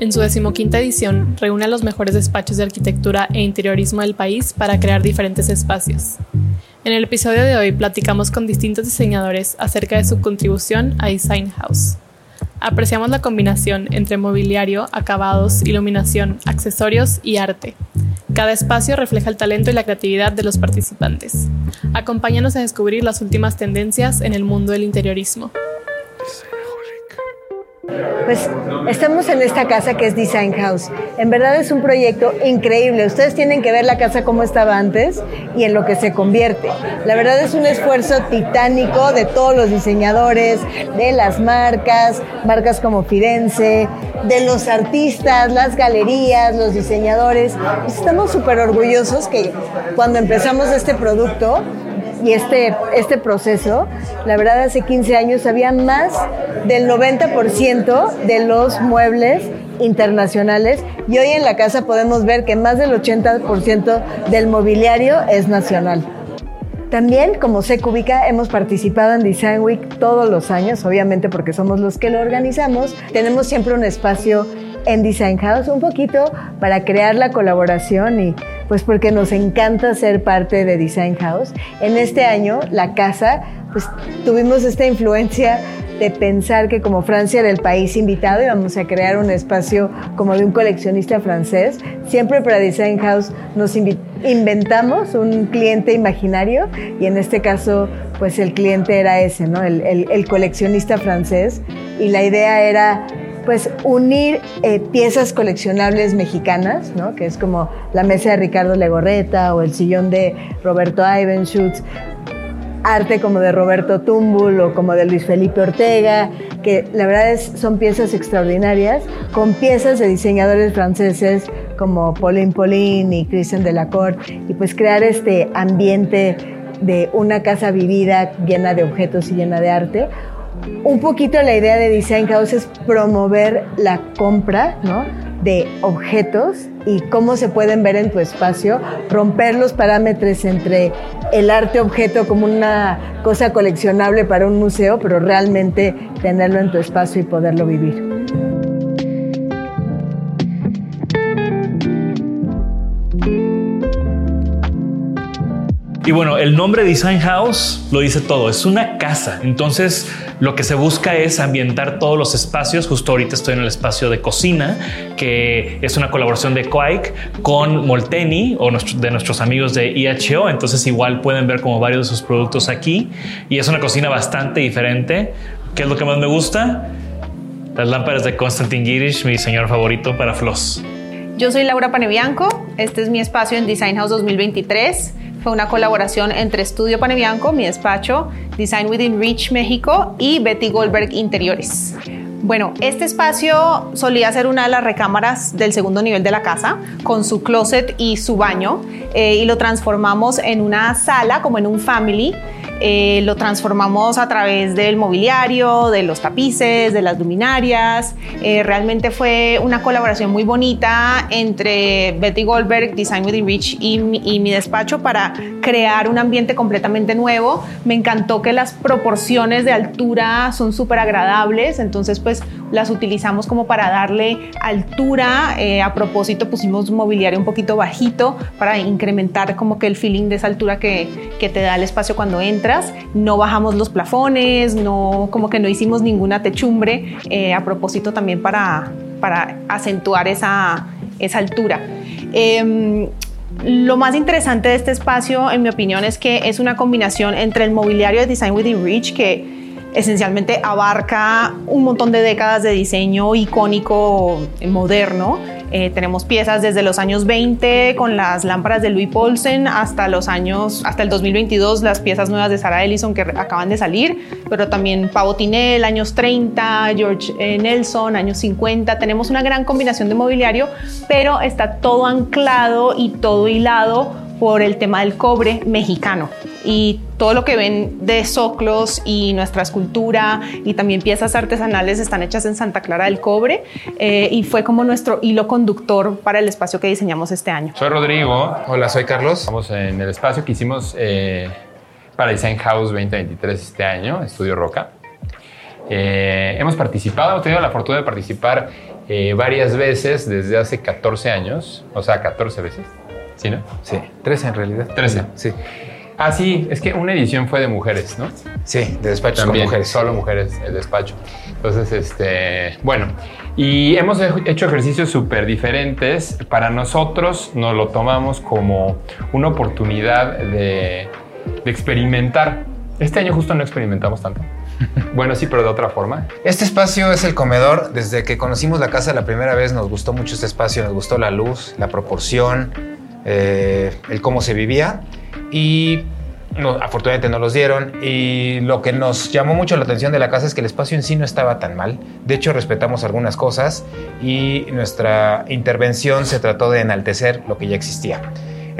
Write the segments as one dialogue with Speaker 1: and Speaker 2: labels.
Speaker 1: En su decimoquinta edición, reúne a los mejores despachos de arquitectura e interiorismo del país para crear diferentes espacios. En el episodio de hoy platicamos con distintos diseñadores acerca de su contribución a Design House. Apreciamos la combinación entre mobiliario, acabados, iluminación, accesorios y arte. Cada espacio refleja el talento y la creatividad de los participantes. Acompáñanos a descubrir las últimas tendencias en el mundo del interiorismo.
Speaker 2: Pues estamos en esta casa que es Design House. En verdad es un proyecto increíble. Ustedes tienen que ver la casa como estaba antes y en lo que se convierte. La verdad es un esfuerzo titánico de todos los diseñadores, de las marcas, marcas como Firenze, de los artistas, las galerías, los diseñadores. Estamos súper orgullosos que cuando empezamos este producto y este, este proceso, la verdad hace 15 años había más del 90% de los muebles internacionales y hoy en la casa podemos ver que más del 80% del mobiliario es nacional. También, como se ubica, hemos participado en Design Week todos los años, obviamente porque somos los que lo organizamos. Tenemos siempre un espacio en Design House, un poquito para crear la colaboración y pues porque nos encanta ser parte de Design House. En este año, la casa, pues tuvimos esta influencia de pensar que como Francia era el país invitado íbamos a crear un espacio como de un coleccionista francés. Siempre para Design House nos inventamos un cliente imaginario y en este caso pues el cliente era ese, ¿no? el, el coleccionista francés y la idea era pues unir eh, piezas coleccionables mexicanas, ¿no? que es como la mesa de Ricardo Legorreta o el sillón de Roberto Ivenschutz, arte como de Roberto Tumbul o como de Luis Felipe Ortega, que la verdad es, son piezas extraordinarias, con piezas de diseñadores franceses como Pauline Pauline y Christian Delacour, y pues crear este ambiente de una casa vivida llena de objetos y llena de arte, un poquito la idea de Design House es promover la compra de objetos y cómo se pueden ver en tu espacio, romper los parámetros entre el arte objeto como una cosa coleccionable para un museo, pero realmente tenerlo en tu espacio y poderlo vivir.
Speaker 3: Y bueno, el nombre Design House lo dice todo, es una casa. Entonces, lo que se busca es ambientar todos los espacios. Justo ahorita estoy en el espacio de cocina, que es una colaboración de Quake con Molteni o de nuestros amigos de IHO. Entonces, igual pueden ver como varios de sus productos aquí. Y es una cocina bastante diferente. ¿Qué es lo que más me gusta? Las lámparas de Konstantin Girish, mi diseñador favorito para Floss.
Speaker 4: Yo soy Laura Panebianco, este es mi espacio en Design House 2023. Fue una colaboración entre Estudio Panebianco, mi despacho, Design Within Reach México y Betty Goldberg Interiores. Bueno, este espacio solía ser una de las recámaras del segundo nivel de la casa, con su closet y su baño, eh, y lo transformamos en una sala, como en un family, eh, lo transformamos a través del mobiliario, de los tapices, de las luminarias. Eh, realmente fue una colaboración muy bonita entre Betty Goldberg, Design Within Reach y mi, despacho para crear un ambiente completamente nuevo. Me encantó que las proporciones de altura son súper agradables, entonces pues las utilizamos como para darle altura. Eh, a propósito pusimos mobiliario un poquito bajito para incrementar como que el feeling de esa altura que, que te da el espacio cuando entras no bajamos los plafones, no, como que no hicimos ninguna techumbre, eh, a propósito también para, para acentuar esa, esa altura. Em, lo más interesante de este espacio, en mi opinión, es que es una combinación entre el mobiliario de Design Within Reach, que esencialmente abarca un montón de décadas de diseño icónico moderno, eh, tenemos piezas desde los años 20 con las lámparas de Louis Paulsen hasta los años, hasta el 2022, las piezas nuevas de Sarah Ellison que acaban de salir, pero también Pavo Tinel, años 30, George eh, Nelson, años 50. Tenemos una gran combinación de mobiliario, pero está todo anclado y todo hilado por el tema del cobre mexicano y todo lo que ven de soclos y nuestra escultura y también piezas artesanales están hechas en Santa Clara del Cobre eh, y fue como nuestro hilo conductor para el espacio que diseñamos este año.
Speaker 5: Soy Rodrigo. Hola, soy Carlos. Estamos en el espacio que hicimos eh, para Design House 2023 este año, Estudio Roca. Eh, hemos participado, hemos tenido la fortuna de participar varias veces desde hace 14 años, o sea, 14 veces. ¿Sí, no?
Speaker 6: Sí, 13 en realidad.
Speaker 5: 13.
Speaker 6: Sí.
Speaker 5: Ah, sí, es que una edición fue de mujeres, ¿no?
Speaker 6: Sí, de despachos
Speaker 5: También,
Speaker 6: con mujeres.
Speaker 5: Solo mujeres, el despacho. Entonces, este, bueno, y hemos hecho ejercicios súper diferentes. Para nosotros nos lo tomamos como una oportunidad de, de experimentar. Este año justo no experimentamos tanto. Bueno, sí, pero de otra forma.
Speaker 6: Este espacio es el comedor. Desde que conocimos la casa la primera vez nos gustó mucho este espacio, nos gustó la luz, la proporción, eh, el cómo se vivía y afortunadamente no los dieron y lo que nos llamó mucho la atención de la casa es que el espacio en sí no estaba tan mal. De hecho, respetamos algunas cosas y nuestra intervención se trató de enaltecer lo que ya existía.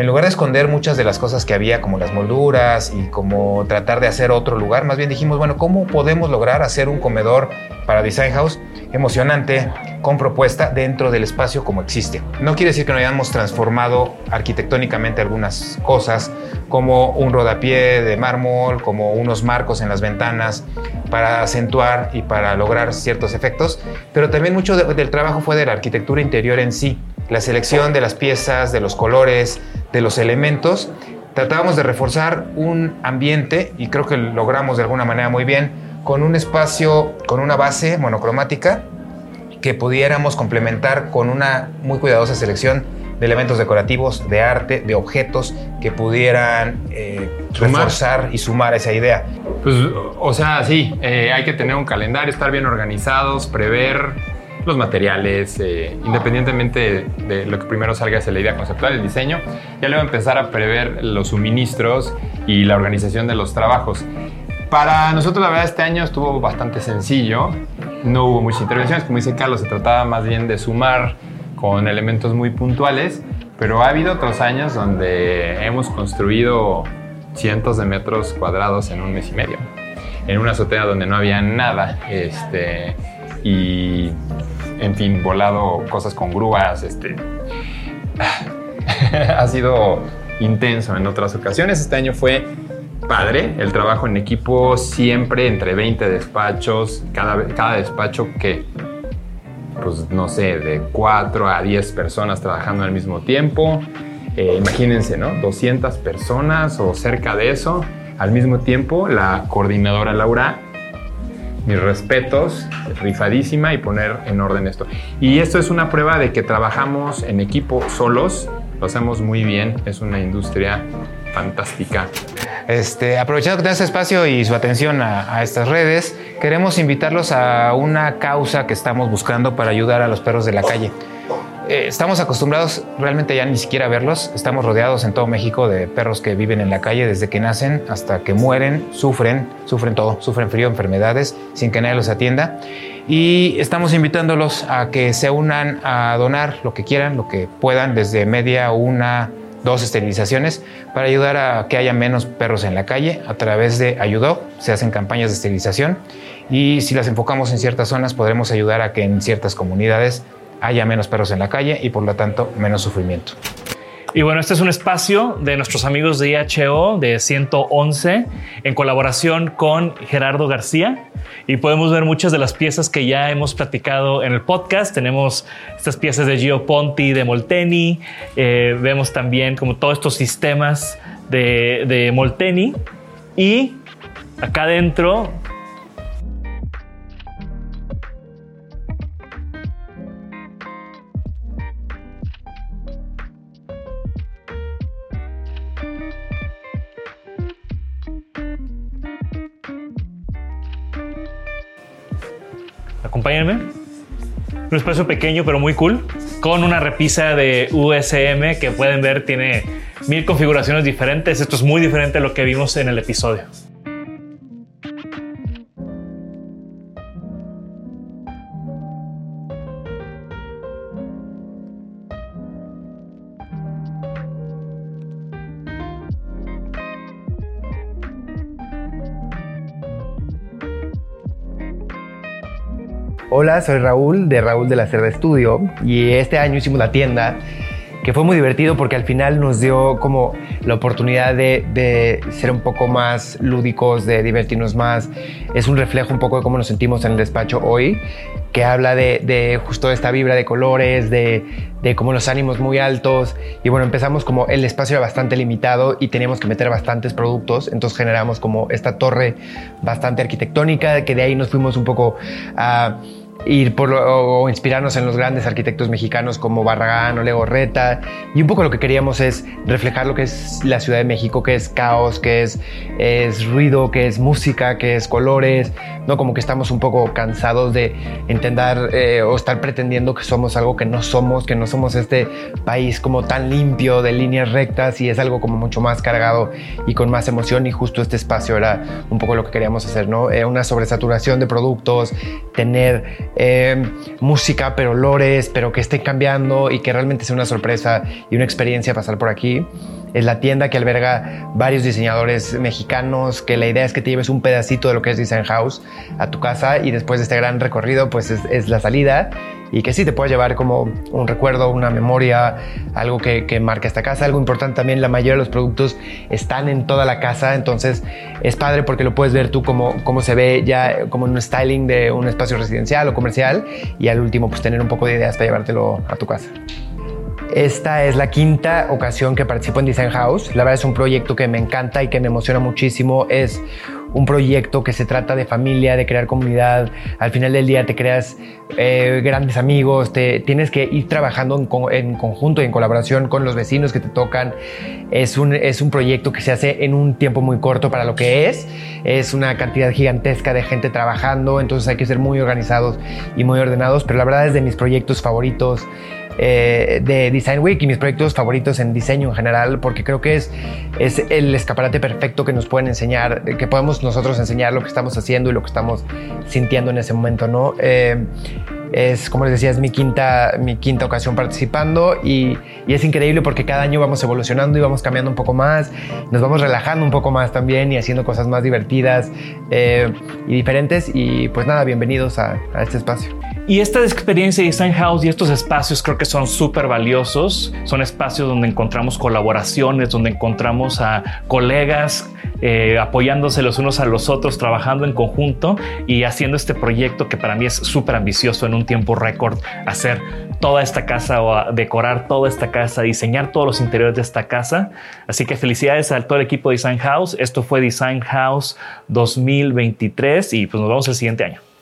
Speaker 6: En lugar de esconder muchas de las cosas que había, como las molduras y como tratar de hacer otro lugar, más bien dijimos, bueno, ¿cómo podemos lograr hacer un comedor para Design House emocionante, con propuesta dentro del espacio como existe. No quiere decir que no hayamos transformado arquitectónicamente algunas cosas, como un rodapié de mármol, como unos marcos en las ventanas, para acentuar y para lograr ciertos efectos, pero también mucho del trabajo fue de la arquitectura interior en sí, la selección de las piezas, de los colores, de los elementos. Tratábamos de reforzar un ambiente y creo que logramos de alguna manera muy bien con un espacio, con una base monocromática que pudiéramos complementar con una muy cuidadosa selección de elementos decorativos, de arte, de objetos que pudieran eh, reforzar y sumar esa idea.
Speaker 5: Pues, o sea, sí, eh, hay que tener un calendario, estar bien organizados, prever los materiales, eh, independientemente de, lo que primero salga es la idea conceptual, el diseño, ya luego empezar a prever los suministros y la organización de los trabajos. Para nosotros, la verdad, este año estuvo bastante sencillo. No hubo muchas intervenciones. Como dice Carlos, se trataba más bien de sumar con elementos muy puntuales. Pero ha habido otros años donde hemos construido cientos de metros cuadrados en un mes y medio. En una azotea donde no había nada. Este, y, en fin, volado cosas con grúas. Este, ha sido intenso en otras ocasiones. Este año fue padre el trabajo en equipo, siempre entre 20 despachos, cada, cada despacho que, pues no sé, de 4 a 10 personas trabajando al mismo tiempo. Eh, imagínense, ¿no? 200 personas o cerca de eso. Al mismo tiempo, la coordinadora Laura, mis respetos, rifadísima y poner en orden esto. Y esto es una prueba de que trabajamos en equipo solos, lo hacemos muy bien, es una industria fantástica.
Speaker 6: Este, aprovechando que tenemos espacio y su atención a, a, estas redes, queremos invitarlos a una causa que estamos buscando para ayudar a los perros de la calle. Eh, estamos acostumbrados realmente ya ni siquiera a verlos. Estamos rodeados en todo México de perros que viven en la calle desde que nacen hasta que mueren, sufren, sufren todo, sufren frío, enfermedades, sin que nadie los atienda. Y estamos invitándolos a que se unan a donar lo que quieran, lo que puedan, desde media, una, dos esterilizaciones para ayudar a que haya menos perros en la calle. A través de Ayudó se hacen campañas de esterilización y si las enfocamos en ciertas zonas podremos ayudar a que en ciertas comunidades haya menos perros en la calle y por lo tanto menos sufrimiento.
Speaker 3: Y bueno, este es un espacio de nuestros amigos de IHO de 111 en colaboración con Gerardo García y podemos ver muchas de las piezas que ya hemos platicado en el podcast. Tenemos estas piezas de Gio Ponti, de Molteni, eh, vemos también como todos estos sistemas de, de Molteni y acá adentro Acompáñenme. Un espacio pequeño pero muy cool, con una repisa de USM que pueden ver tiene mil configuraciones diferentes. Esto es muy diferente a lo que vimos en el episodio.
Speaker 7: Hola, soy Raúl de Raúl de la Cerda Estudio y este año hicimos la tienda que fue muy divertido porque al final nos dio como la oportunidad de, de, ser un poco más lúdicos, de divertirnos más. Es un reflejo un poco de cómo nos sentimos en el despacho hoy, que habla de, de justo esta vibra de colores, de, de como los ánimos muy altos. Y bueno, empezamos como el espacio era bastante limitado y teníamos que meter bastantes productos, entonces generamos como esta torre bastante arquitectónica, que de ahí nos fuimos un poco a ir por o inspirarnos en los grandes arquitectos mexicanos como Barragán o Legorreta. Y un poco lo que queríamos es reflejar lo que es la Ciudad de México, que es caos, que es, es ruido, que es música, que es colores, ¿no? Como que estamos un poco cansados de intentar eh, o estar pretendiendo que somos algo que no somos, que no somos este país como tan limpio de líneas rectas y es algo como mucho más cargado y con más emoción y justo este espacio era un poco lo que queríamos hacer, ¿no? Eh, una sobresaturación de productos, tener eh, música, pero olores, pero que esté cambiando y que realmente sea una sorpresa y una experiencia pasar por aquí. Es la tienda que alberga varios diseñadores mexicanos, que la idea es que te lleves un pedacito de lo que es Design House a tu casa y después de este gran recorrido, pues es, la salida y que sí te pueda llevar como un recuerdo, una memoria, algo que, que marca esta casa. Algo importante también, la mayoría de los productos están en toda la casa, entonces es padre porque lo puedes ver tú como, como se ve ya como un styling de un espacio residencial o comercial y al último pues tener un poco de ideas para llevártelo a tu casa. Esta es la quinta ocasión que participo en Design House. La verdad es un proyecto que me encanta y que me emociona muchísimo. Es un proyecto que se trata de familia, de crear comunidad. Al final del día te creas eh, grandes amigos, te, tienes que ir trabajando en, en, conjunto y en colaboración con los vecinos que te tocan. Es un, es un proyecto que se hace en un tiempo muy corto para lo que es. Es una cantidad gigantesca de gente trabajando, entonces hay que ser muy organizados y muy ordenados, pero la verdad es de mis proyectos favoritos eh, de Design Week y mis proyectos favoritos en diseño en general, porque creo que es, es el escaparate perfecto que nos pueden enseñar, que podemos nosotros enseñar lo que estamos haciendo y lo que estamos sintiendo en ese momento, ¿no? Eh, es, como les decía, es mi quinta, mi quinta ocasión participando y, y, es increíble porque cada año vamos evolucionando y vamos cambiando un poco más, nos vamos relajando un poco más también y haciendo cosas más divertidas eh, y diferentes. Y pues nada, bienvenidos a, a este espacio.
Speaker 3: Y esta experiencia de Design House y estos espacios creo que son súper valiosos. Son espacios donde encontramos colaboraciones, donde encontramos a colegas eh, apoyándose los unos a los otros, trabajando en conjunto y haciendo este proyecto que para mí es súper ambicioso en un tiempo récord, hacer toda esta casa o decorar toda esta casa, diseñar todos los interiores de esta casa. Así que felicidades a todo el equipo de Design House. Esto fue Design House 2023 y pues nos vemos el siguiente año.